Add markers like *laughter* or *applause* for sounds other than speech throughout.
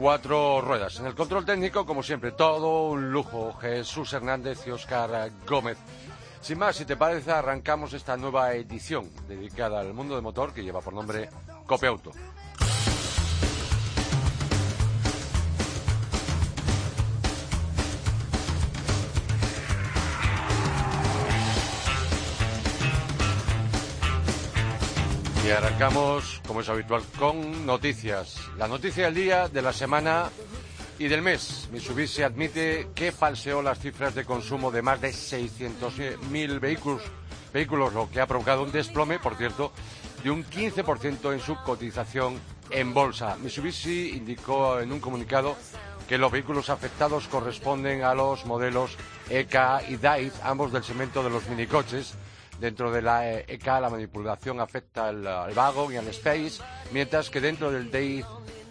cuatro ruedas. En el control técnico, como siempre, todo un lujo. Jesús Hernández y Oscar Gómez. Sin más, si te parece, arrancamos esta nueva edición dedicada al mundo del motor que lleva por nombre Cope Y arrancamos, como es habitual, con noticias. La noticia del día, de la semana y del mes. Mitsubishi admite que falseó las cifras de consumo de más de 600.000 vehículos, vehículos, lo que ha provocado un desplome, por cierto, de un 15% en su cotización en bolsa. Mitsubishi indicó en un comunicado que los vehículos afectados corresponden a los modelos EK y DAIF, ambos del segmento de los minicoches, Dentro de la EK la manipulación afecta al, al Vago y al Space, mientras que dentro del DI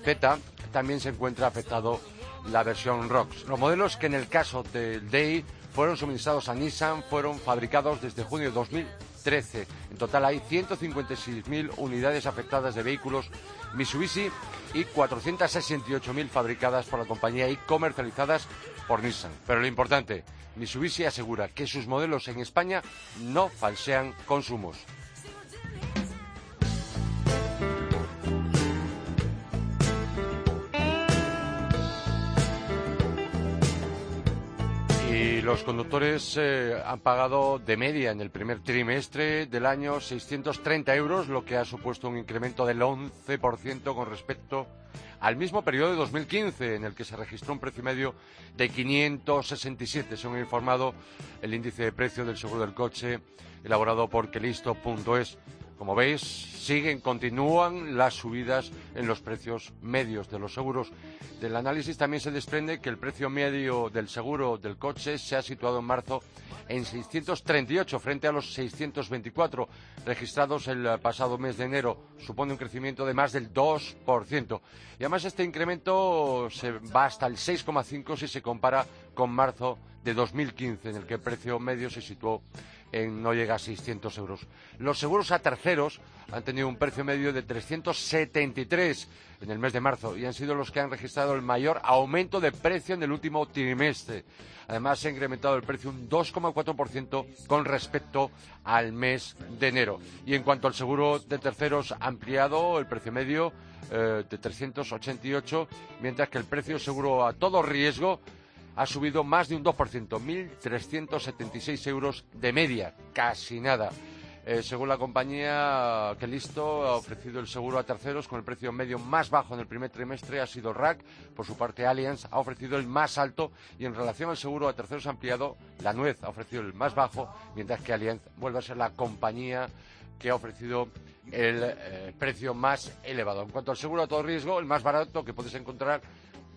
Z también se encuentra afectado la versión ROX. Los modelos que en el caso del DI fueron suministrados a Nissan fueron fabricados desde junio de 2013. En total hay 156.000 unidades afectadas de vehículos Mitsubishi y 468.000 fabricadas por la compañía y comercializadas por Nissan. Pero lo importante, Mitsubishi asegura que sus modelos en España no falsean consumos. Los conductores eh, han pagado de media en el primer trimestre del año 630 euros, lo que ha supuesto un incremento del 11% con respecto al mismo periodo de 2015, en el que se registró un precio medio de 567, según ha informado el índice de precio del seguro del coche elaborado por Kelisto.es. Como veis, siguen, continúan las subidas en los precios medios de los seguros. Del análisis también se desprende que el precio medio del seguro del coche se ha situado en marzo en 638 frente a los 624 registrados el pasado mes de enero. Supone un crecimiento de más del 2%. Y además este incremento se va hasta el 6,5 si se compara con marzo de 2015, en el que el precio medio se situó en no llega a 600 euros. Los seguros a terceros han tenido un precio medio de 373 en el mes de marzo y han sido los que han registrado el mayor aumento de precio en el último trimestre. Además, se ha incrementado el precio un 2,4% con respecto al mes de enero. Y en cuanto al seguro de terceros, ha ampliado el precio medio eh, de 388, mientras que el precio seguro a todo riesgo ha subido más de un 2%, 1.376 euros de media, casi nada. Eh, según la compañía que listo ha ofrecido el seguro a terceros con el precio medio más bajo en el primer trimestre ha sido RAC. Por su parte, Allianz ha ofrecido el más alto y en relación al seguro a terceros ampliado, la Nuez ha ofrecido el más bajo, mientras que Allianz vuelve a ser la compañía que ha ofrecido el eh, precio más elevado. En cuanto al seguro a todo riesgo, el más barato que puedes encontrar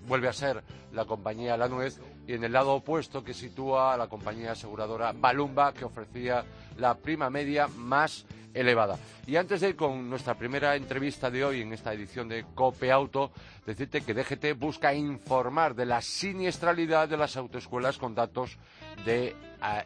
vuelve a ser la compañía La Nuez y en el lado opuesto que sitúa a la compañía aseguradora Balumba que ofrecía la prima media más elevada. Y antes de ir con nuestra primera entrevista de hoy en esta edición de Cope Auto, decirte que DGT busca informar de la siniestralidad de las autoescuelas con datos de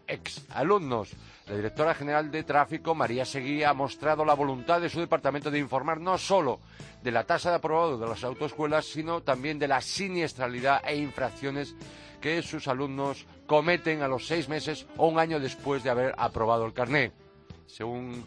ex alumnos. La directora general de tráfico, María Seguí, ha mostrado la voluntad de su departamento de informar no solo de la tasa de aprobado de las autoescuelas, sino también de la siniestralidad e infracciones que sus alumnos cometen a los seis meses o un año después de haber aprobado el carné. Según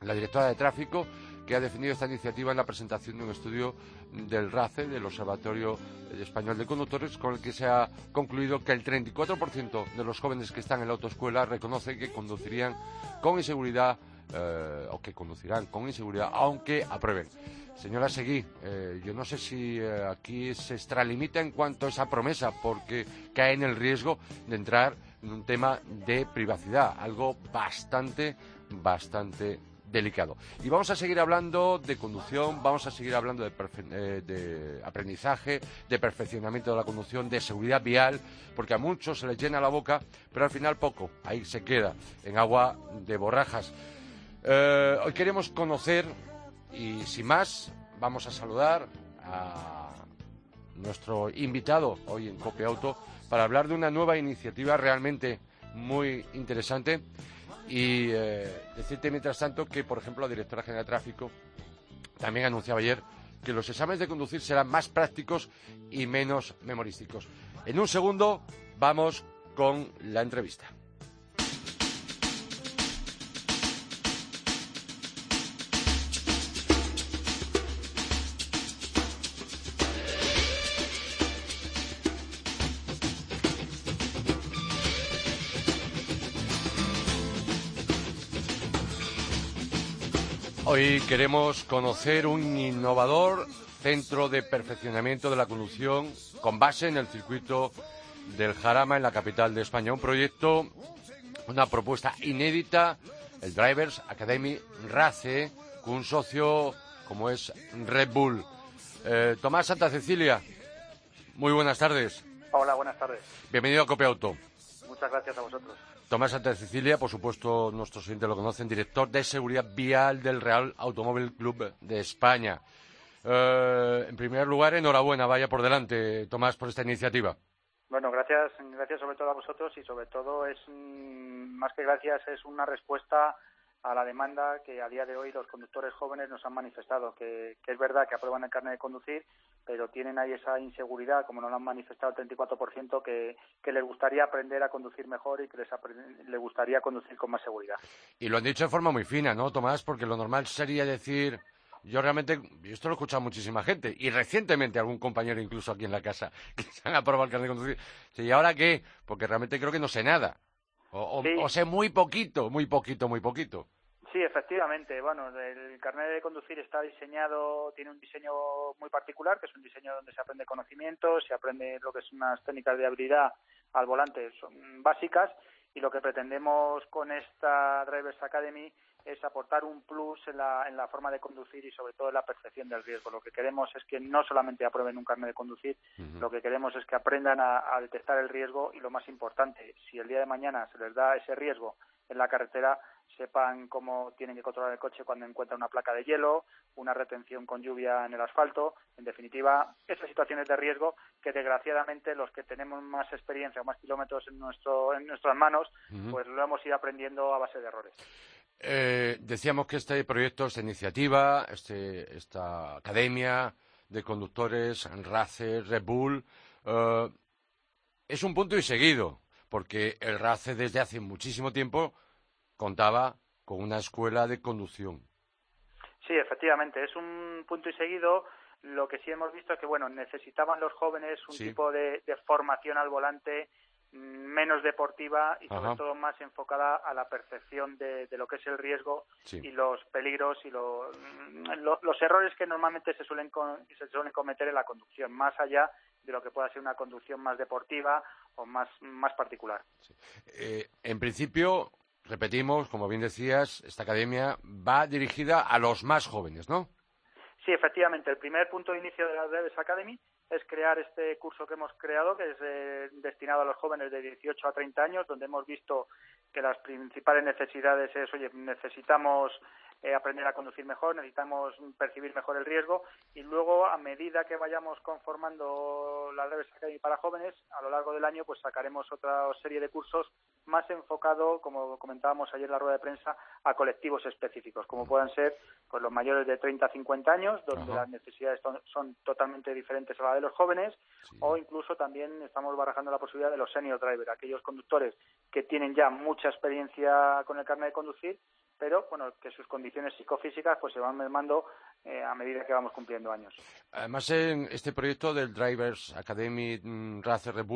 la directora de tráfico, que ha definido esta iniciativa en la presentación de un estudio del RACE, del Observatorio Español de Conductores, con el que se ha concluido que el 34% de los jóvenes que están en la autoescuela reconoce que conducirían con inseguridad eh, o que conducirán con inseguridad aunque aprueben. Señora Seguí, eh, yo no sé si eh, aquí se extralimita en cuanto a esa promesa, porque cae en el riesgo de entrar en un tema de privacidad, algo bastante, bastante delicado. Y vamos a seguir hablando de conducción, vamos a seguir hablando de, eh, de, aprendizaje, de perfeccionamiento de la conducción, de seguridad vial, porque a muchos se les llena la boca, pero al final poco, ahí se queda, en agua de borrajas. Eh, hoy queremos conocer, y sin más, vamos a saludar a nuestro invitado hoy en Copia Auto para hablar de una nueva iniciativa realmente muy interesante y eh, decirte mientras tanto que, por ejemplo, la directora general de tráfico también anunciaba ayer que los exámenes de conducir serán más prácticos y menos memorísticos. En un segundo vamos con la entrevista. Hoy queremos conocer un innovador centro de perfeccionamiento de la conducción con base en el circuito del Jarama en la capital de España. Un proyecto, una propuesta inédita, el Drivers Academy RACE, con un socio como es Red Bull. Eh, Tomás Santa Cecilia, muy buenas tardes. Hola, buenas tardes. Bienvenido a Copia Auto. Muchas gracias a vosotros. Tomás Santa Cecilia, por supuesto, nuestros oyentes lo conocen, director de seguridad vial del Real Automóvil Club de España. Eh, en primer lugar, enhorabuena, vaya por delante, Tomás, por esta iniciativa. Bueno, gracias, gracias sobre todo a vosotros y sobre todo es, mm, más que gracias, es una respuesta a la demanda que a día de hoy los conductores jóvenes nos han manifestado, que, es verdad que aprueban el carnet de conducir, pero tienen ahí esa inseguridad, como nos lo han manifestado el 34%, que, que les gustaría aprender a conducir mejor y que les, les gustaría conducir con más seguridad. Y lo han dicho de forma muy fina, ¿no, Tomás? Porque lo normal sería decir... Yo realmente, esto lo he escuchado muchísima gente, y recientemente algún compañero incluso aquí en la casa, *laughs* que se han aprobado el carnet de conducir. ¿Y ahora qué? Porque realmente creo que no sé nada. O, sé muy poquito, muy poquito, muy poquito. Sí, efectivamente. Bueno, el carnet de conducir está diseñado, tiene un diseño muy particular, que es un diseño donde se aprende conocimiento, se aprende lo que son unas técnicas de habilidad al volante, son básicas, y lo que pretendemos con esta Drivers Academy es aportar un plus en la, en la forma de conducir y sobre todo en la percepción del riesgo. Lo que queremos es que no solamente aprueben un carnet de conducir, lo que queremos es que aprendan a, detectar el riesgo y lo más importante, si el día de mañana se les da ese riesgo en la carretera, sepan cómo tienen que controlar el coche cuando encuentran una placa de hielo, una retención con lluvia en el asfalto, en definitiva, esas situaciones de riesgo que desgraciadamente los que tenemos más experiencia o más kilómetros en, nuestro, en nuestras manos, pues lo hemos ido aprendiendo a base de errores. Eh, decíamos que este proyecto, esta iniciativa, este, esta academia de conductores, RACE, Red Bull, eh, es un punto y seguido, porque el RACE desde hace muchísimo tiempo contaba con una escuela de conducción. Sí, efectivamente, es un punto y seguido. Lo que sí hemos visto es que, bueno, necesitaban los jóvenes un tipo de formación al volante menos deportiva y sobre todo más enfocada a la percepción de, lo que es el riesgo y los peligros y los errores que normalmente se suelen, se suelen cometer en la conducción, más allá de lo que pueda ser una conducción más deportiva o más, más particular. Eh, en principio, repetimos, como bien decías, esta academia va dirigida a los más jóvenes, ¿no? Sí, efectivamente. El primer punto de inicio de la Redes Academy es crear este curso que hemos creado, que es eh, destinado a los jóvenes de 18 a 30 años, donde hemos visto que las principales necesidades es, oye, necesitamos eh, aprender a conducir mejor, necesitamos percibir mejor el riesgo y luego a medida que vayamos conformando la Reverse Academy para jóvenes, a lo largo del año pues sacaremos otra serie de cursos más enfocado, como comentábamos ayer en la rueda de prensa, a colectivos específicos, como puedan ser pues, los mayores de 30 a 50 años, donde las necesidades son, totalmente diferentes a las de los jóvenes, o incluso también estamos barajando la posibilidad de los senior drivers, aquellos conductores que tienen ya mucha experiencia con el carnet de conducir, pero bueno, que sus condiciones psicofísicas pues se van mermando eh, a medida que vamos cumpliendo años. Además, en este proyecto del Drivers Academy mm, Racer Red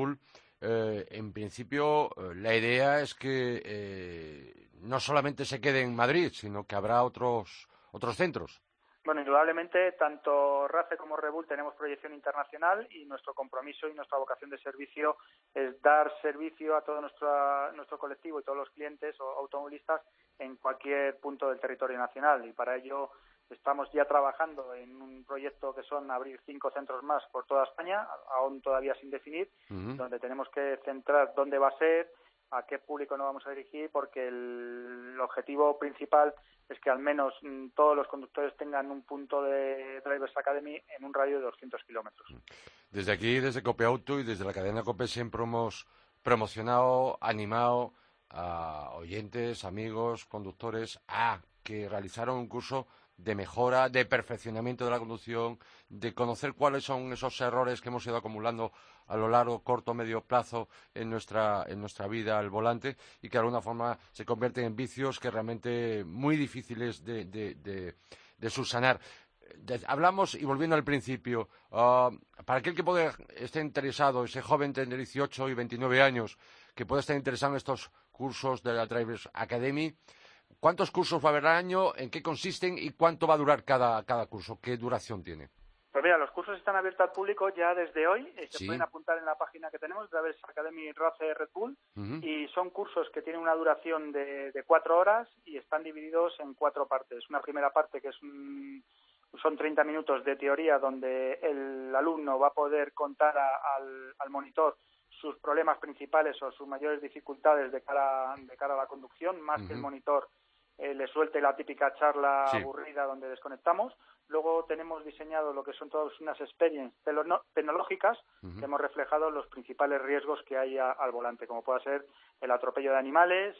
eh, en principio eh, la idea es que no solamente se quede en Madrid, sino que habrá otros, otros centros. Bueno, indudablemente, tanto RACE como Rebull tenemos proyección internacional y nuestro compromiso y nuestra vocación de servicio es dar servicio a todo nuestro, nuestro colectivo y todos los clientes o automovilistas en cualquier punto del territorio nacional. Y para ello estamos ya trabajando en un proyecto que son abrir cinco centros más por toda España, aún todavía sin definir, donde tenemos que centrar dónde va a ser, a qué público nos vamos a dirigir, porque el objetivo principal es que al menos mm, todos los conductores tengan un punto de Drivers Academy en un radio de 200 kilómetros. Desde aquí, desde Cope Auto y desde la cadena Cope siempre hemos promocionado, animado a oyentes, amigos, conductores a que realizaron un curso de mejora, de perfeccionamiento de la conducción, de conocer cuáles son esos errores que hemos ido acumulando a lo largo, corto, medio plazo en nuestra, en nuestra vida al volante y que de alguna forma se convierten en vicios que realmente muy difíciles de, de, de, subsanar. hablamos, y volviendo al principio, ah, para aquel que puede, esté interesado, ese joven de 18 y 29 años, que pueda estar interesado en estos cursos de la Drivers Academy, ¿cuántos cursos va a haber al año? ¿En qué consisten? ¿Y cuánto va a durar cada, cada curso? ¿Qué duración tiene? Pues mira, los cursos están abiertos al público ya desde hoy. Eh, se pueden apuntar en la página que tenemos, Drivers Academy Race Red Bull. Y son cursos que tienen una duración de, cuatro horas y están divididos en cuatro partes. Una primera parte que es son 30 minutos de teoría donde el alumno va a poder contar al, monitor sus problemas principales o sus mayores dificultades de cara, de cara a la conducción, más que el monitor eh, le suelte la típica charla aburrida donde desconectamos. Luego tenemos diseñado lo que son todas unas experiencias tecnológicas que hemos reflejado los principales riesgos que hay al volante, como puede ser el atropello de animales,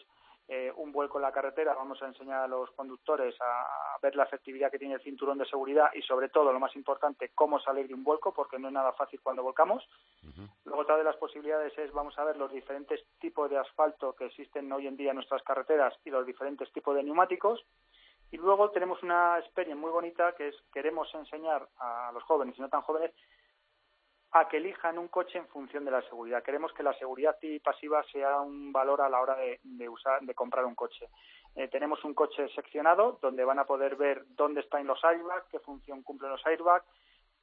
eh, un vuelco en la carretera, vamos a enseñar a los conductores a, ver la efectividad que tiene el cinturón de seguridad y sobre todo, lo más importante, cómo salir de un vuelco, porque no es nada fácil cuando volcamos. Luego otra de las posibilidades es, vamos a ver los diferentes tipos de asfalto que existen hoy en día en nuestras carreteras y los diferentes tipos de neumáticos. Y luego tenemos una experiencia muy bonita que es queremos enseñar a los jóvenes y no tan jóvenes a que elijan un coche en función de la seguridad. Queremos que la seguridad pasiva sea un valor a la hora de, usar, de comprar un coche. Eh, tenemos un coche seccionado donde van a poder ver dónde están los airbags, qué función cumplen los airbags,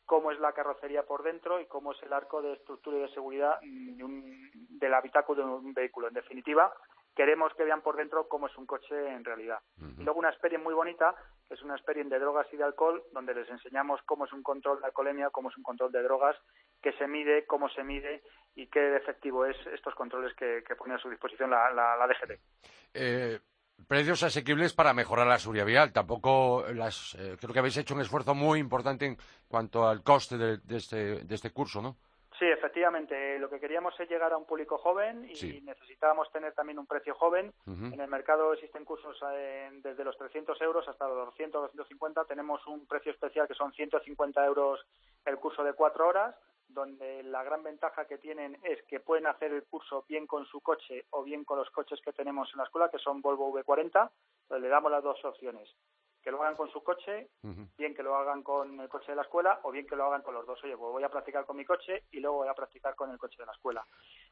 cómo es la carrocería por dentro y cómo es el arco de estructura y de seguridad del habitáculo de un vehículo. En definitiva, queremos que vean por dentro cómo es un coche en realidad. Y luego una experiencia muy bonita, que es una experiencia de drogas y de alcohol, donde les enseñamos cómo es un control de alcoholemia, cómo es un control de drogas, qué se mide, cómo se mide y qué efectivo es estos controles que, pone a su disposición la, la, DGT. Eh, precios asequibles para mejorar la seguridad vial. Tampoco las, eh, creo que habéis hecho un esfuerzo muy importante en cuanto al coste de, este, de este curso, ¿no? Sí, efectivamente. Lo que queríamos es llegar a un público joven y necesitábamos tener también un precio joven. En el mercado existen cursos eh, desde los 300 euros hasta los 200, 250. Tenemos un precio especial que son 150 euros el curso de cuatro horas, donde la gran ventaja que tienen es que pueden hacer el curso bien con su coche o bien con los coches que tenemos en la escuela, que son Volvo V40. Entonces le damos las dos opciones que lo hagan con su coche, bien que lo hagan con el coche de la escuela o bien que lo hagan con los dos. Oye, pues voy a practicar con mi coche y luego voy a practicar con el coche de la escuela.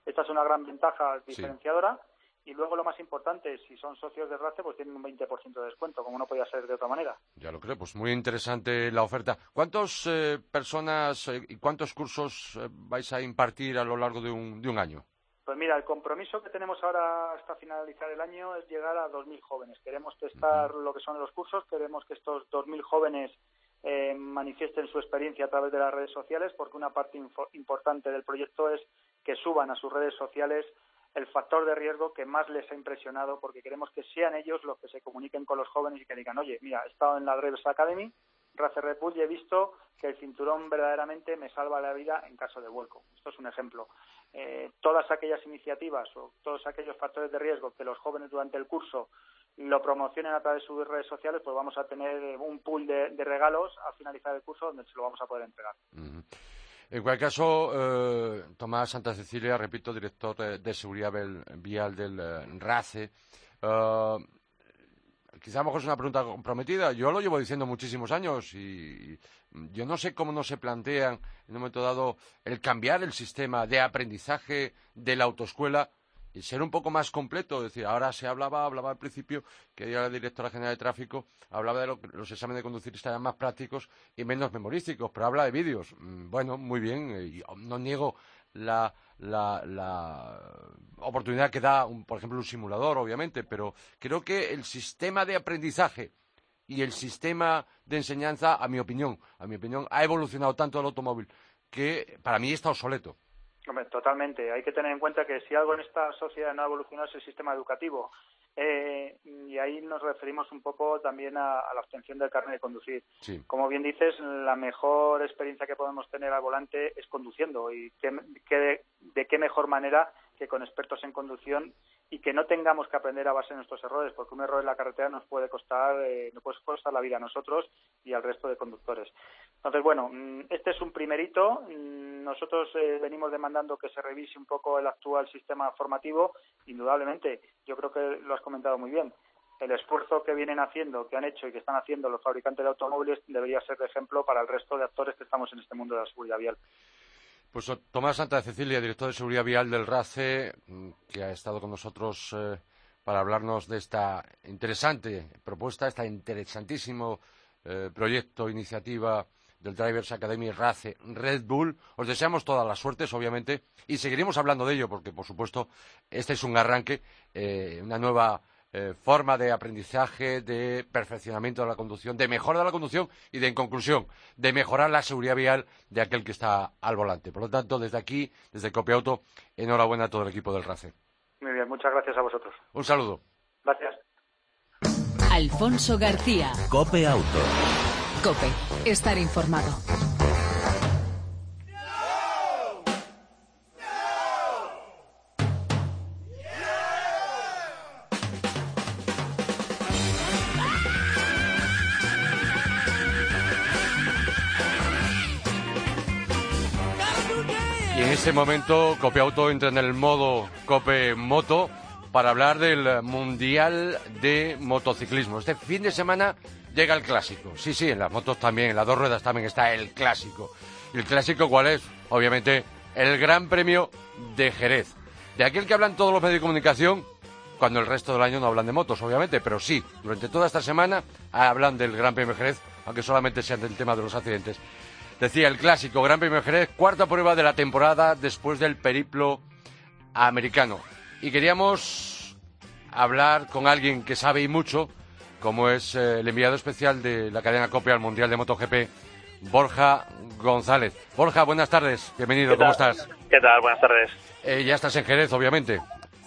Esta es una gran ventaja diferenciadora. Y luego lo más importante, si son socios de RACE, pues tienen un 20% de descuento, como no podía ser de otra manera. Ya lo creo, pues muy interesante la oferta. ¿Cuántas eh, personas eh, y cuántos cursos eh, vais a impartir a lo largo de un, de un año? Pues mira, el compromiso que tenemos ahora hasta finalizar el año es llegar a 2.000 jóvenes. Queremos testar lo que son los cursos, queremos que estos 2.000 jóvenes eh, manifiesten su experiencia a través de las redes sociales, porque una parte importante del proyecto es que suban a sus redes sociales el factor de riesgo que más les ha impresionado, porque queremos que sean ellos los que se comuniquen con los jóvenes y que digan, oye, mira, he estado en la Drivers Academy, Race Red Bull y he visto que el cinturón verdaderamente me salva la vida en caso de vuelco. Esto es un ejemplo. Eh, todas aquellas iniciativas o todos aquellos factores de riesgo que los jóvenes durante el curso lo promocionen a través de sus redes sociales, pues vamos a tener un pool de, regalos al finalizar el curso donde se lo vamos a poder entregar. En cualquier caso, eh, Tomás Santa Cecilia, repito, director de, seguridad vial del eh, RACE, quizá a lo mejor es una pregunta comprometida. Yo lo llevo diciendo muchísimos años y, yo no sé cómo no se plantean en un momento dado el cambiar el sistema de aprendizaje de la autoescuela ser un poco más completo. Es decir, ahora se hablaba, hablaba al principio, que la directora general de tráfico, hablaba de que los exámenes de conducir estarían más prácticos y menos memorísticos, pero habla de vídeos. Mm, bueno, muy bien, eh, no niego la, oportunidad que da, por ejemplo, un simulador, obviamente, pero creo que el sistema de aprendizaje y el sistema de enseñanza, a mi opinión, a mi opinión, ha evolucionado tanto el automóvil que para mí está obsoleto. totalmente. Hay que tener en cuenta que si algo en esta sociedad no ha evolucionado es el sistema educativo. Eh, y ahí nos referimos un poco también a, la obtención del carnet de conducir. Como bien dices, la mejor experiencia que podemos tener al volante es conduciendo y de qué mejor manera que con expertos en conducción y que no tengamos que aprender a base de nuestros errores, porque un error en la carretera nos puede costar, eh, nos puede costar la vida a nosotros y al resto de conductores. Entonces, bueno, mm, este es un primer hito. Mm, nosotros eh, venimos demandando que se revise un poco el actual sistema formativo. Indudablemente, yo creo que lo has comentado muy bien. El esfuerzo que vienen haciendo, que han hecho y que están haciendo los fabricantes de automóviles debería ser de ejemplo para el resto de actores que estamos en este mundo de la seguridad vial. Pues Tomás Santa Cecilia, director de Seguridad Vial del RACE, mm, que ha estado con nosotros eh, para hablarnos de esta interesante propuesta, este interesantísimo eh, proyecto, iniciativa del Drivers Academy RACE Red Bull. Os deseamos todas las suertes, obviamente, y seguiremos hablando de ello, porque, por supuesto, este es un arranque, eh, una nueva eh, forma de aprendizaje, de perfeccionamiento de la conducción, de mejora de la conducción y de, en conclusión, de mejorar la seguridad vial de aquel que está al volante. Por lo tanto, desde aquí, desde Copiauto, enhorabuena a todo el equipo del RACE. Muy bien, muchas gracias a vosotros. Un saludo. Gracias. Alfonso García. Cope Auto. Cope, estar informado. este momento Cope Auto entra en el modo Cope Moto para hablar del Mundial de Motociclismo. Este fin de semana llega el clásico. Sí, sí, en las motos también, en las dos ruedas también está el clásico. ¿Y el clásico cuál es? Obviamente el Gran Premio de Jerez. De aquel que hablan todos los medios de comunicación, cuando el resto del año no hablan de motos, obviamente, pero sí, durante toda esta semana hablan del Gran Premio de Jerez, aunque solamente sean del tema de los accidentes. Decía el clásico Gran Premio Jerez, cuarta prueba de la temporada después del periplo americano. Y queríamos hablar con alguien que sabe y mucho, como es eh, el enviado especial de la cadena Copia al Mundial de MotoGP, Borja González. Borja, buenas tardes, bienvenido, ¿cómo estás? ¿Qué tal? Buenas tardes. Eh, ya estás en Jerez, obviamente.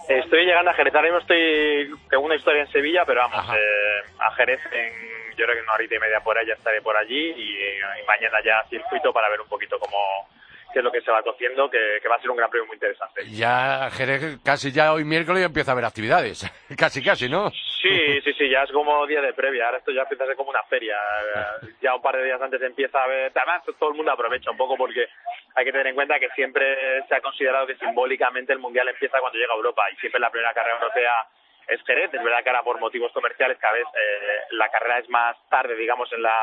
Estoy llegando a Jerez, ahora mismo estoy con una historia en Sevilla, pero vamos, eh, a Jerez en yo creo que una horita y media por ya estaré por allí y, mañana ya circuito para ver un poquito cómo qué es lo que se va cociendo, que, va a ser un gran premio muy interesante. Ya, Jerez, casi ya hoy miércoles empieza a haber actividades, *laughs* casi, casi, ¿no? Sí, sí, sí, ya es como día de previa, ahora esto ya empieza a ser como una feria, *laughs* ya un par de días antes empieza a ver, además todo el mundo aprovecha un poco porque hay que tener en cuenta que siempre se ha considerado que simbólicamente el Mundial empieza cuando llega a Europa y siempre la primera carrera europea es Jerez. Es verdad que ahora por motivos comerciales cada vez eh, la carrera es más tarde, digamos, en la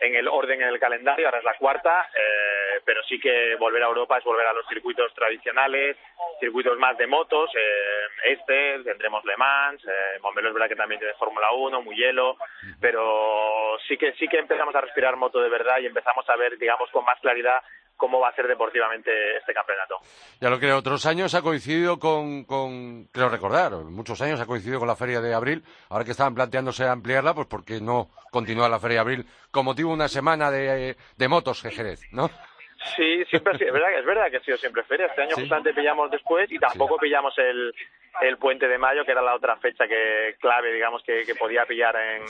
en el orden en el calendario, ahora es la cuarta, eh, pero sí que volver a Europa es volver a los circuitos tradicionales, circuitos más de motos, eh, este, tendremos Le Mans, eh, Montmeló es verdad que también tiene Fórmula 1, muy hielo, pero sí que sí que empezamos a respirar moto de verdad y empezamos a ver, digamos, con más claridad cómo va a ser deportivamente este campeonato. Ya lo creo, otros años ha coincidido con, con, creo recordar, muchos años ha coincidido con la Feria de Abril, ahora que estaban planteándose ampliarla, pues porque no continúa la Feria de Abril con motivo de una semana de, de motos que Jerez, ¿no? Sí, siempre es verdad, es verdad que ha sido siempre feria. Este año justamente pillamos después y tampoco pillamos el, el puente de mayo, que era la otra fecha que clave, digamos, que, que podía pillar en,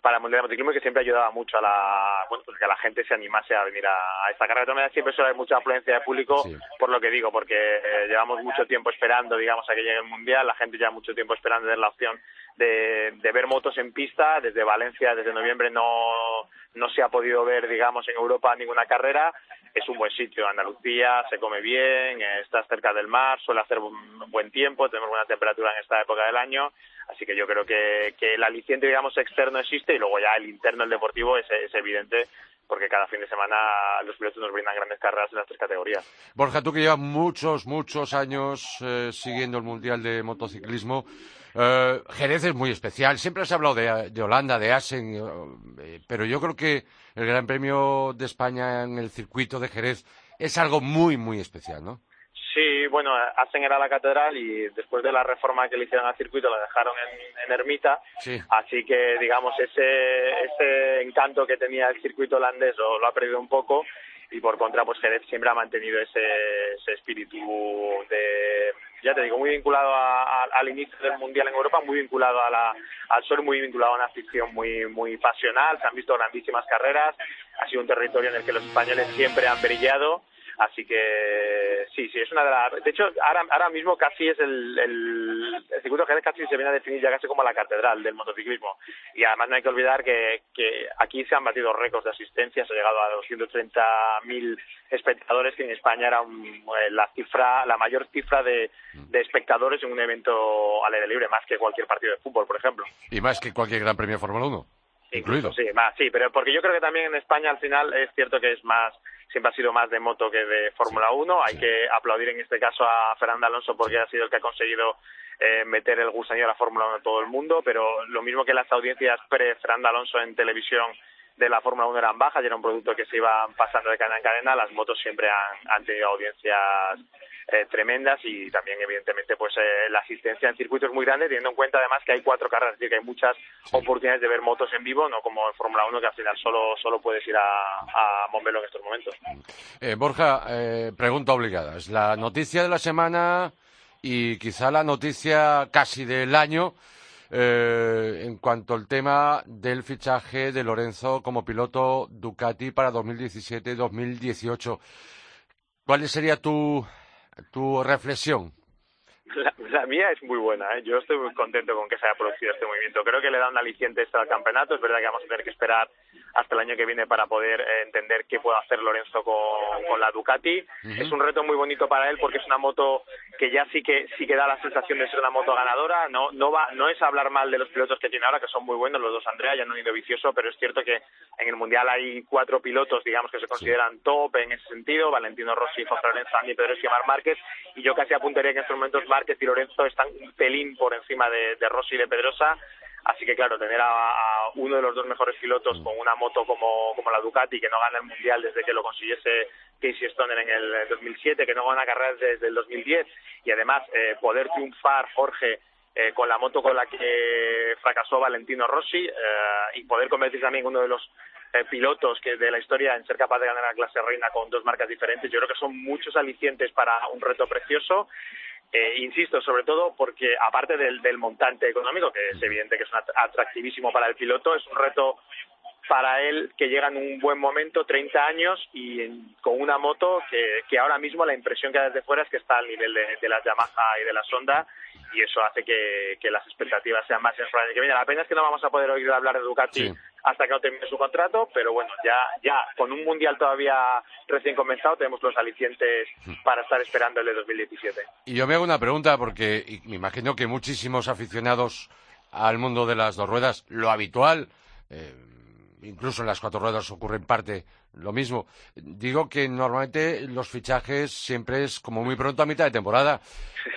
para el Mundial de Motociclismo que siempre ayudaba mucho a la, bueno, pues que la gente se animase a venir a, esta carrera. De todas maneras, siempre suele haber mucha afluencia de público, por lo que digo, porque eh, llevamos mucho tiempo esperando, digamos, a que llegue el Mundial. La gente lleva mucho tiempo esperando tener la opción de, de ver motos en pista. Desde Valencia, desde noviembre, no, no se ha podido ver, digamos, en Europa ninguna carrera. Es un buen sitio. Andalucía se come bien, estás cerca del mar, suele hacer buen tiempo, tenemos buena temperatura en esta época del año Así que yo creo que, que el aliciente, digamos, externo existe y luego ya el interno, el deportivo, es, es evidente porque cada fin de semana los pilotos nos brindan grandes carreras en las tres categorías. Borja, tú que llevas muchos, muchos años eh, siguiendo el Mundial de Motociclismo, eh, Jerez es muy especial. Siempre has hablado de, Holanda, de Asen, eh, pero yo creo que el Gran Premio de España en el circuito de Jerez es algo muy, muy especial, ¿no? Sí, bueno, Asen era la catedral y después de la reforma que le hicieron al circuito la dejaron en, ermita, así que digamos ese, ese encanto que tenía el circuito holandés lo, ha perdido un poco y por contra pues Jerez siempre ha mantenido ese, ese espíritu de ya te digo, muy vinculado al inicio del Mundial en Europa, muy vinculado a la, al sur, muy vinculado a una afición muy, muy pasional, se han visto grandísimas carreras, ha sido un territorio en el que los españoles siempre han brillado Así que sí, sí, es una de las... De hecho, ahora, ahora mismo casi es el, el, el circuito Jerez casi se viene a definir ya casi como la catedral del motociclismo. Y además no hay que olvidar que, que aquí se han batido récords de asistencia, se ha llegado a 230.000 espectadores, que en España era eh, la cifra, la mayor cifra de, de espectadores en un evento al aire libre, más que cualquier partido de fútbol, por ejemplo. Y más que cualquier gran premio de Fórmula 1. Incluido. Sí, más, sí, pero porque yo creo que también en España al final es cierto que es más siempre ha sido más de moto que de Fórmula 1. Hay que aplaudir en este caso a Fernando Alonso porque ha sido el que ha conseguido eh, meter el gusanillo a la Fórmula 1 en todo el mundo, pero lo mismo que las audiencias pre-Fernando Alonso en televisión de la Fórmula 1 eran bajas y era un producto que se iba pasando de cadena en cadena, las motos siempre han tenido audiencias eh, tremendas y también evidentemente pues eh, la asistencia en circuitos muy grande teniendo en cuenta además que hay cuatro carreras, es decir que hay muchas oportunidades de ver motos en vivo, no como en Fórmula 1 que al final solo, solo puedes ir a, a Montbello en estos momentos. Eh, Borja, pregunta obligada, es la noticia de la semana y quizá la noticia casi del año en cuanto al tema del fichaje de Lorenzo como piloto Ducati para 2017-2018. ¿Cuál sería tu tu reflexión. La, mía es muy buena, ¿eh? yo estoy muy contento con que se haya producido este movimiento. Creo que le da un aliciente extra al campeonato. Es verdad que vamos a tener que esperar hasta el año que viene para poder eh, entender qué puede hacer Lorenzo con, con la Ducati. Es un reto muy bonito para él porque es una moto que ya sí que sí que da la sensación de ser una moto ganadora. No no va no es hablar mal de los pilotos que tiene ahora que son muy buenos los dos Andrea ya no han ido vicioso, pero es cierto que en el mundial hay cuatro pilotos digamos que se consideran top en ese sentido. Valentino Rossi, José Lorenzo, Andy Pedro y Mar Márquez y yo casi apuntaría que en estos momentos Márquez y Lorenzo están un pelín por encima de, Rossi y de Pedrosa. Así que claro, tener a, uno de los dos mejores pilotos con una moto como, como la Ducati, que no gana el Mundial desde que lo consiguiese Casey Stoner en el 2007, que no gana carreras desde el 2010, y además eh, poder triunfar Jorge eh, con la moto con la que fracasó Valentino Rossi eh, y poder convertirse también uno de los eh, pilotos que de la historia en ser capaz de ganar la clase reina con dos marcas diferentes, yo creo que son muchos alicientes para un reto precioso eh, insisto, sobre todo porque aparte del, del montante económico, que es evidente que es atractivísimo para el piloto, es un reto para él que llega en un buen momento, 30 años, y con una moto que, ahora mismo la impresión que da desde fuera es que está al nivel de, la Yamaha y de la Sonda, y eso hace que, que las expectativas sean más en que. La pena es que no vamos a poder oír hablar de Ducati hasta que no termine su contrato, pero bueno, ya, ya con un mundial todavía recién comenzado tenemos los alicientes para estar esperando el de 2017. Y yo me hago una pregunta porque me imagino que muchísimos aficionados al mundo de las dos ruedas, lo habitual, eh, incluso en las cuatro ruedas ocurre en parte lo mismo. Digo que normalmente los fichajes siempre es como muy pronto a mitad de temporada.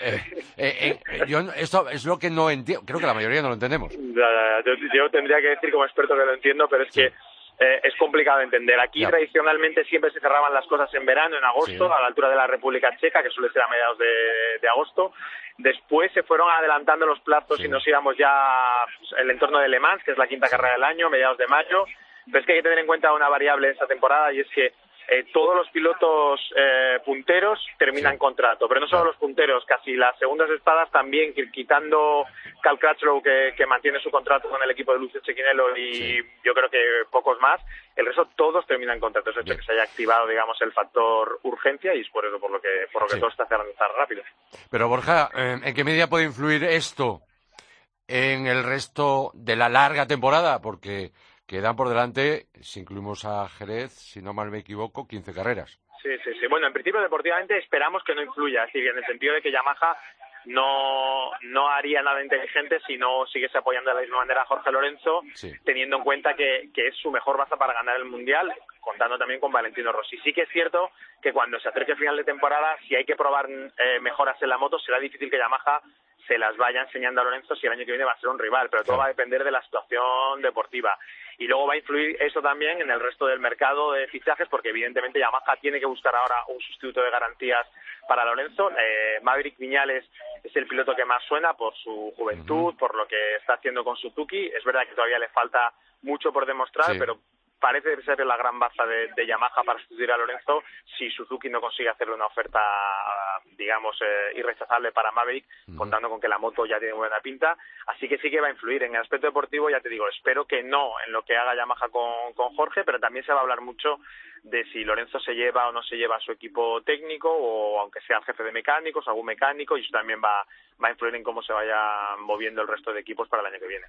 Eh, eh, eh, yo, esto es lo que no entiendo. Creo que la mayoría no lo entendemos. Yo, tendría que decir como experto que lo entiendo, pero es que es complicado de entender. Aquí tradicionalmente siempre se cerraban las cosas en verano, en agosto, a la altura de la República Checa, que suele ser a mediados de, agosto. Después se fueron adelantando los plazos y nos íbamos ya pues, el entorno de Le Mans, que es la quinta carrera del año, mediados de mayo. Pero es que hay que tener en cuenta una variable esta temporada y es que eh, todos los pilotos eh, punteros terminan contrato, pero no solo los punteros, casi las segundas espadas también, quitando Cal Crutchlow que, que, mantiene su contrato con el equipo de Lucio Chequinello y yo creo que pocos más, el resto todos terminan contrato, es hecho que se haya activado, digamos, el factor urgencia y es por eso por lo que, por lo que todo está cerrando tan rápido. Pero Borja, eh, ¿en qué medida puede influir esto en el resto de la larga temporada? Porque Quedan por delante, si incluimos a Jerez, si no mal me equivoco, 15 carreras. Sí, sí, sí. Bueno, en principio deportivamente esperamos que no influya, es decir, en el sentido de que Yamaha no, no haría nada inteligente si no siguiese apoyando de la misma manera a Jorge Lorenzo, teniendo en cuenta que, que es su mejor baza para ganar el Mundial contando también con Valentino Rossi. Sí que es cierto que cuando se acerque el final de temporada, si hay que probar eh, mejoras en la moto, será difícil que Yamaha se las vaya enseñando a Lorenzo si el año que viene va a ser un rival, pero todo va a depender de la situación deportiva. Y luego va a influir eso también en el resto del mercado de fichajes, porque evidentemente Yamaha tiene que buscar ahora un sustituto de garantías para Lorenzo. Eh, Maverick Viñales es el piloto que más suena por su juventud, por lo que está haciendo con Suzuki. Es verdad que todavía le falta mucho por demostrar, pero parece ser la gran baza de, Yamaha para sustituir a Lorenzo si Suzuki no consigue hacerle una oferta, digamos, eh, irrechazable para Maverick, contando con que la moto ya tiene buena pinta. Así que sí que va a influir. En el aspecto deportivo, ya te digo, espero que no en lo que haga Yamaha con, con Jorge, pero también se va a hablar mucho de si Lorenzo se lleva o no se lleva a su equipo técnico o aunque sea el jefe de mecánicos, algún mecánico, y eso también va, va a influir en cómo se vaya moviendo el resto de equipos para el año que viene.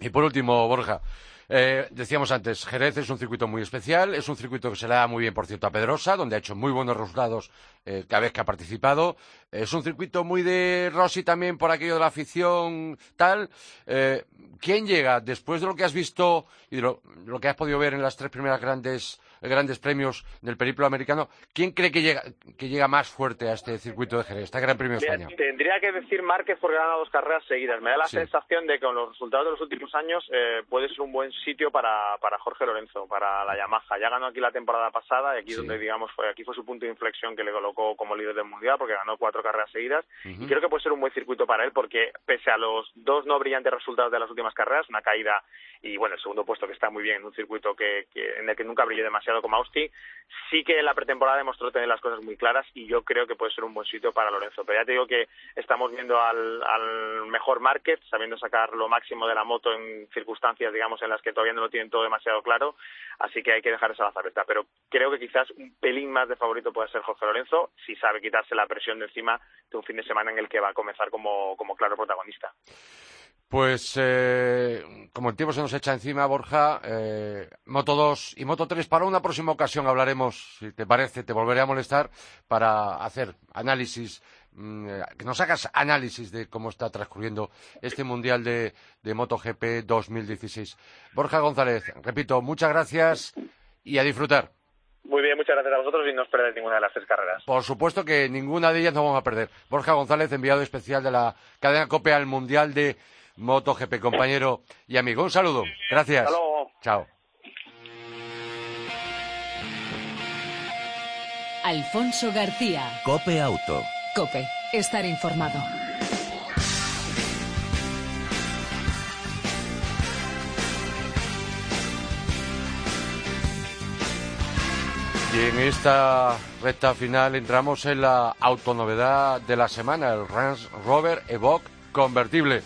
Y por último, Borja, eh, decíamos antes, Jerez es un circuito muy especial, es un circuito que se le da muy bien, por cierto, a Pedrosa, donde ha hecho muy buenos resultados eh, cada vez que ha participado. Es un circuito muy de Rossi también por aquello de la afición tal. Eh, ¿Quién llega después de lo que has visto y de lo, que has podido ver en las tres primeras grandes grandes premios del periplo americano. ¿Quién cree que llega, que llega más fuerte a este circuito de Jerez, este Gran Premio de España? Tendría que decir Márquez porque ha ganado dos carreras seguidas. Me da la sensación de que con los resultados de los últimos años eh, puede ser un buen sitio para, para Jorge Lorenzo, para la Yamaha. Ya ganó aquí la temporada pasada y aquí donde digamos fue aquí fue su punto de inflexión que le colocó como líder del mundial porque ganó cuatro carreras seguidas y creo que puede ser un buen circuito para él porque pese a los dos no brillantes resultados de las últimas carreras, una caída y bueno el segundo puesto que está muy bien en un circuito que, que en el que nunca brilló demasiado como Austin, sí que en la pretemporada demostró tener las cosas muy claras y yo creo que puede ser un buen sitio para Lorenzo. Pero ya te digo que estamos viendo al, al mejor market, sabiendo sacar lo máximo de la moto en circunstancias, digamos, en las que todavía no lo tienen todo demasiado claro, así que hay que dejar esa baza abierta. Pero creo que quizás un pelín más de favorito puede ser Jorge Lorenzo, si sabe quitarse la presión de encima de un fin de semana en el que va a comenzar como, como claro protagonista. Pues eh, como el tiempo se nos echa encima, Borja, eh, Moto 2 y Moto 3 para una próxima ocasión hablaremos, si te parece, te volveré a molestar para hacer análisis, mm, que nos hagas análisis de cómo está transcurriendo este Mundial de, de MotoGP 2016. Borja González, repito, muchas gracias y a disfrutar. Muy bien, muchas gracias a vosotros y no os perdáis ninguna de las tres carreras. Por supuesto que ninguna de ellas no vamos a perder. Borja González, enviado especial de la cadena COPE al Mundial de MotoGP, compañero y amigo. Un saludo. Gracias. Hasta luego. Chao. Alfonso García. Cope Auto. Cope. Estar informado. Y en esta recta final entramos en la autonovedad de la semana, el Range Rover Evoque convertible.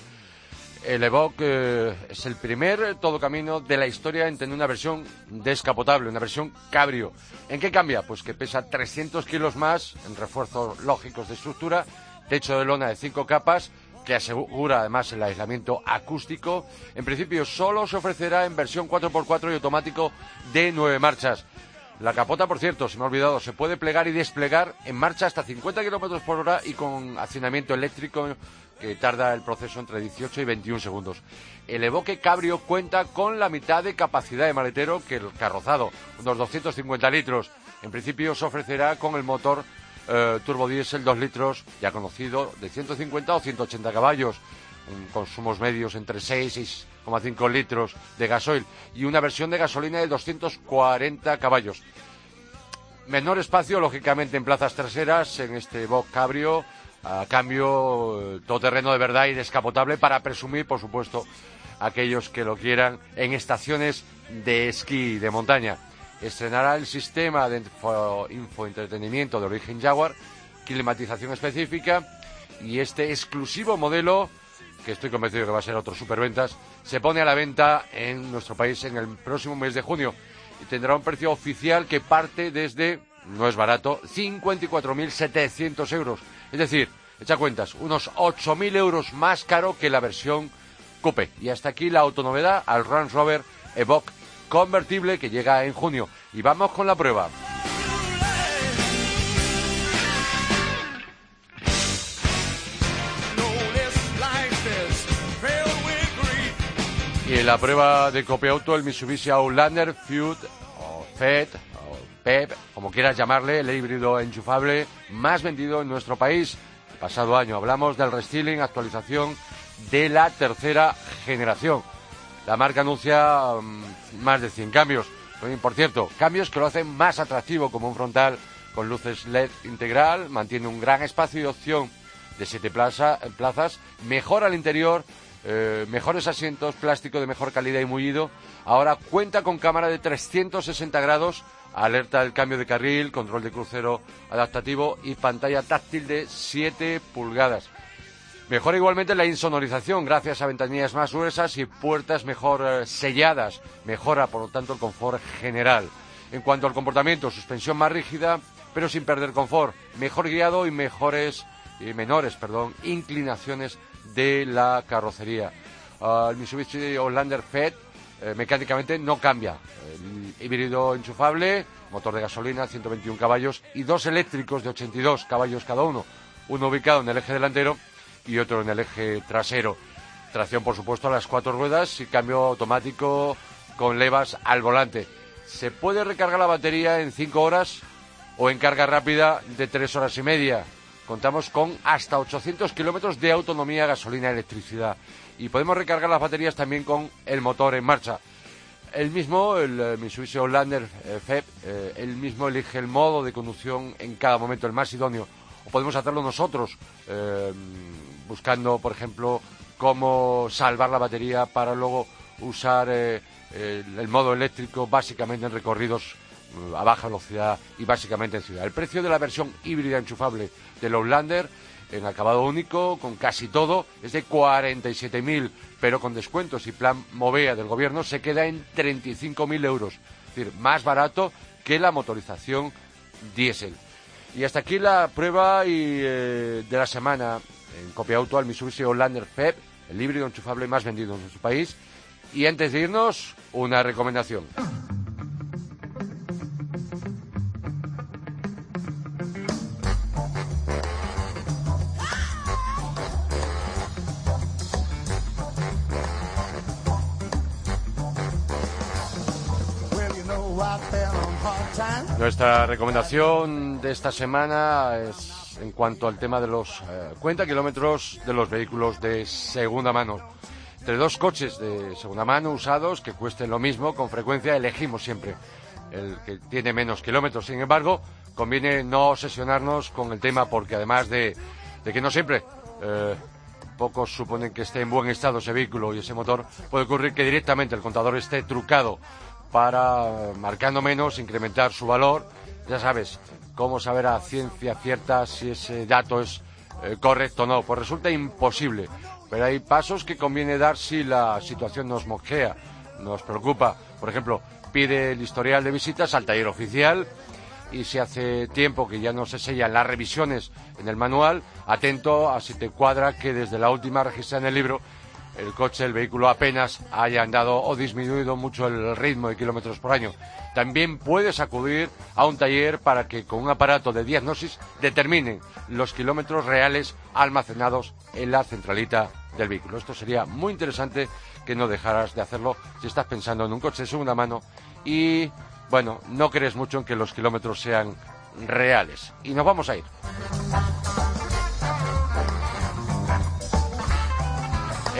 El Evoque eh, es el primer todo camino de la historia en tener una versión descapotable, una versión cabrio. ¿En qué cambia? Pues que pesa 300 kilos más en refuerzos lógicos de estructura, techo de lona de cinco capas, que asegura además el aislamiento acústico. En principio solo se ofrecerá en versión 4x4 y automático de nueve marchas. La capota, por cierto, se me ha olvidado, se puede plegar y desplegar en marcha hasta 50 kilómetros por hora y con accionamiento eléctrico que tarda el proceso entre 18 y 21 segundos. El Evoque Cabrio cuenta con la mitad de capacidad de maletero que el carrozado, unos 250 litros. En principio se ofrecerá con el motor eh, turbodiesel 2 litros, ya conocido, de 150 o 180 caballos, consumos medios entre 6 y 6,5 litros de gasoil y una versión de gasolina de 240 caballos. Menor espacio, lógicamente, en plazas traseras en este Evoque Cabrio a cambio todo terreno de verdad y descapotable para presumir, por supuesto, aquellos que lo quieran en estaciones de esquí de montaña. Estrenará el sistema de infoentretenimiento de origen Jaguar, climatización específica y este exclusivo modelo, que estoy convencido que va a ser otro superventas, se pone a la venta en nuestro país en el próximo mes de junio y tendrá un precio oficial que parte desde, no es barato, 54.700 euros es decir, echa cuentas, unos 8.000 euros más caro que la versión Coupe. Y hasta aquí la autonovedad al Range Rover Evoque convertible que llega en junio. Y vamos con la prueba. Y en la prueba de Cope Auto, el Mitsubishi Outlander Feud, o FED, PEP, como quieras llamarle, el híbrido enchufable más vendido en nuestro país. El pasado año hablamos del restyling, actualización de la tercera generación. La marca anuncia mm, más de 100 cambios. Por cierto, cambios que lo hacen más atractivo como un frontal con luces LED integral, mantiene un gran espacio y opción de siete plazas, mejora el interior, eh, mejores asientos, plástico de mejor calidad y mullido. Ahora cuenta con cámara de 360 grados, alerta del cambio de carril, control de crucero adaptativo y pantalla táctil de 7 pulgadas. Mejora igualmente la insonorización gracias a ventanillas más gruesas y puertas mejor eh, selladas. Mejora, por lo tanto, el confort general. En cuanto al comportamiento, suspensión más rígida, pero sin perder confort. Mejor guiado y mejores menores, perdón, inclinaciones de la carrocería. el Mitsubishi Outlander FED eh, mecánicamente no cambia. Híbrido enchufable, motor de gasolina, 121 caballos y dos eléctricos de 82 caballos cada uno. Uno ubicado en el eje delantero y otro en el eje trasero. Tracción, por supuesto, a las cuatro ruedas y cambio automático con levas al volante. Se puede recargar la batería en cinco horas o en carga rápida de tres horas y media. Contamos con hasta 800 kilómetros de autonomía gasolina-electricidad y podemos recargar las baterías también con el motor en marcha. El mismo, el eh, Mitsubishi Outlander eh, FEB, eh, el mismo elige el modo de conducción en cada momento, el más idóneo. O podemos hacerlo nosotros, buscando, por ejemplo, cómo salvar la batería para luego usar el modo eléctrico básicamente en recorridos a baja velocidad y básicamente en ciudad. El precio de la versión híbrida enchufable del Outlander en acabado único, con casi todo, es de 47.000, pero con descuentos y plan Movea del gobierno se queda en 35.000 euros. Es decir, más barato que la motorización diésel. Y hasta aquí la prueba eh, de la semana en copia auto al Mitsubishi Outlander FEB, el híbrido enchufable más vendido en nuestro país. Y antes de irnos, una recomendación. Nuestra recomendación de esta semana es en cuanto al tema de los eh, cuenta kilómetros de los vehículos de segunda mano. Entre dos coches de segunda mano usados que cuesten lo mismo, con frecuencia elegimos siempre el que tiene menos kilómetros. Sin embargo, conviene no obsesionarnos con el tema porque además de, que no siempre eh, pocos suponen que esté en buen estado ese vehículo y ese motor, puede ocurrir que directamente el contador esté trucado para, marcando menos, incrementar su valor. Ya sabes, cómo saber a ciencia cierta si ese dato es eh, correcto o no. Pues resulta imposible. Pero hay pasos que conviene dar si la situación nos mosquea, nos preocupa. Por ejemplo, pide el historial de visitas al taller oficial y si hace tiempo que ya no se sellan las revisiones en el manual, atento a si te cuadra que desde la última registrada en el libro el coche, el vehículo apenas haya andado o disminuido mucho el ritmo de kilómetros por año. También puedes acudir a un taller para que con un aparato de diagnosis determinen los kilómetros reales almacenados en la centralita del vehículo. Esto sería muy interesante que no dejaras de hacerlo si estás pensando en un coche de segunda mano y, bueno, no crees mucho en que los kilómetros sean reales. Y nos vamos a ir.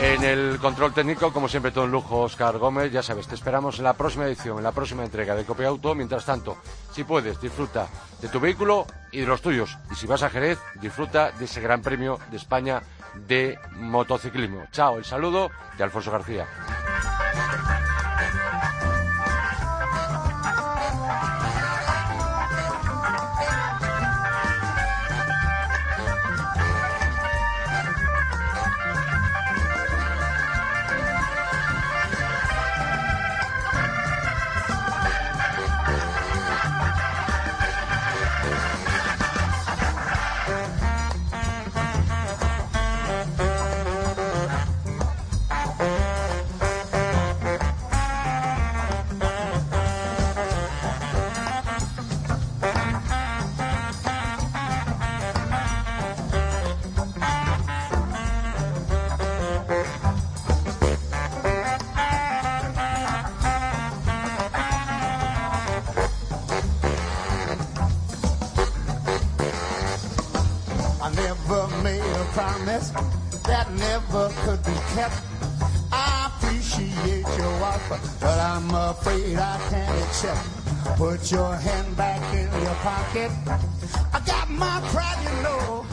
En el control técnico, como siempre, todo un lujo, Oscar Gómez. Ya sabes, te esperamos en la próxima edición, en la próxima entrega de Copia Auto. Mientras tanto, si puedes, disfruta de tu vehículo y de los tuyos. Y si vas a Jerez, disfruta de ese Gran Premio de España de motociclismo. Chao, el saludo de Alfonso García. Promise that never could be kept. I appreciate your offer, but I'm afraid I can't accept. Put your hand back in your pocket. I got my pride, you know.